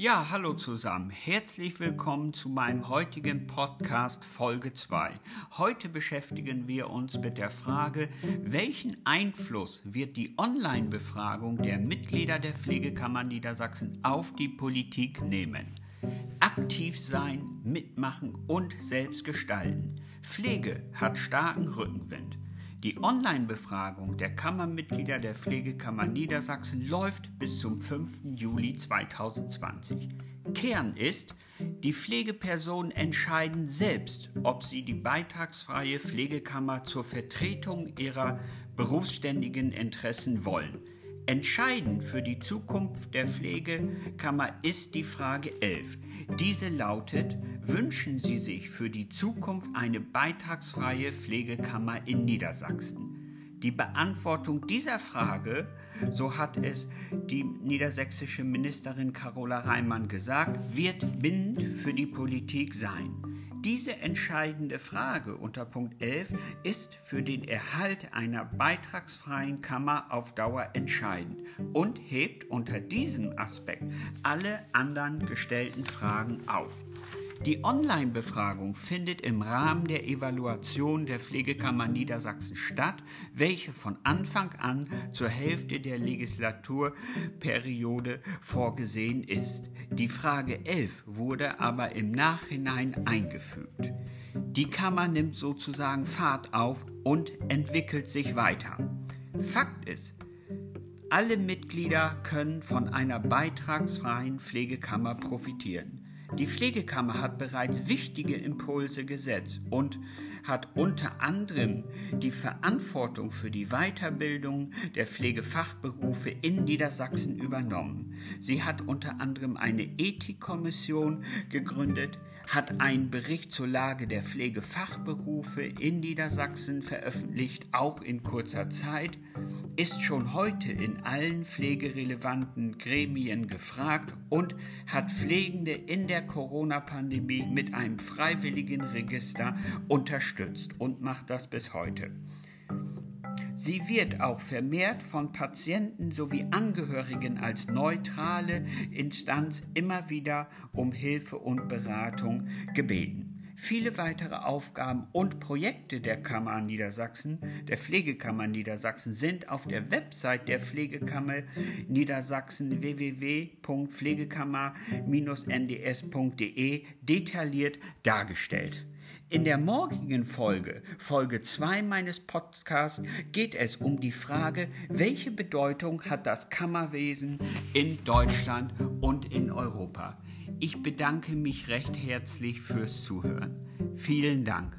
Ja, hallo zusammen. Herzlich willkommen zu meinem heutigen Podcast Folge 2. Heute beschäftigen wir uns mit der Frage, welchen Einfluss wird die Online-Befragung der Mitglieder der Pflegekammer Niedersachsen auf die Politik nehmen? Aktiv sein, mitmachen und selbst gestalten. Pflege hat starken Rückenwind. Die Online-Befragung der Kammermitglieder der Pflegekammer Niedersachsen läuft bis zum 5. Juli 2020. Kern ist, die Pflegepersonen entscheiden selbst, ob sie die beitragsfreie Pflegekammer zur Vertretung ihrer berufsständigen Interessen wollen. Entscheidend für die Zukunft der Pflegekammer ist die Frage 11. Diese lautet, wünschen Sie sich für die Zukunft eine beitragsfreie Pflegekammer in Niedersachsen? Die Beantwortung dieser Frage, so hat es die niedersächsische Ministerin Carola Reimann gesagt, wird bindend für die Politik sein. Diese entscheidende Frage unter Punkt 11 ist für den Erhalt einer beitragsfreien Kammer auf Dauer entscheidend und hebt unter diesem Aspekt alle anderen gestellten Fragen auf. Die Online-Befragung findet im Rahmen der Evaluation der Pflegekammer Niedersachsen statt, welche von Anfang an zur Hälfte der Legislaturperiode vorgesehen ist. Die Frage 11 wurde aber im Nachhinein eingefügt. Die Kammer nimmt sozusagen Fahrt auf und entwickelt sich weiter. Fakt ist, alle Mitglieder können von einer beitragsfreien Pflegekammer profitieren. Die Pflegekammer hat bereits wichtige Impulse gesetzt und hat unter anderem die Verantwortung für die Weiterbildung der Pflegefachberufe in Niedersachsen übernommen. Sie hat unter anderem eine Ethikkommission gegründet, hat einen Bericht zur Lage der Pflegefachberufe in Niedersachsen veröffentlicht, auch in kurzer Zeit, ist schon heute in allen pflegerelevanten Gremien gefragt und hat Pflegende in der Corona-Pandemie mit einem freiwilligen Register unterstützt und macht das bis heute. Sie wird auch vermehrt von Patienten sowie Angehörigen als neutrale Instanz immer wieder um Hilfe und Beratung gebeten. Viele weitere Aufgaben und Projekte der Kammer Niedersachsen, der Pflegekammer Niedersachsen, sind auf der Website der Pflegekammer Niedersachsen www.pflegekammer-nds.de detailliert dargestellt. In der morgigen Folge, Folge 2 meines Podcasts, geht es um die Frage, welche Bedeutung hat das Kammerwesen in Deutschland und in Europa. Ich bedanke mich recht herzlich fürs Zuhören. Vielen Dank.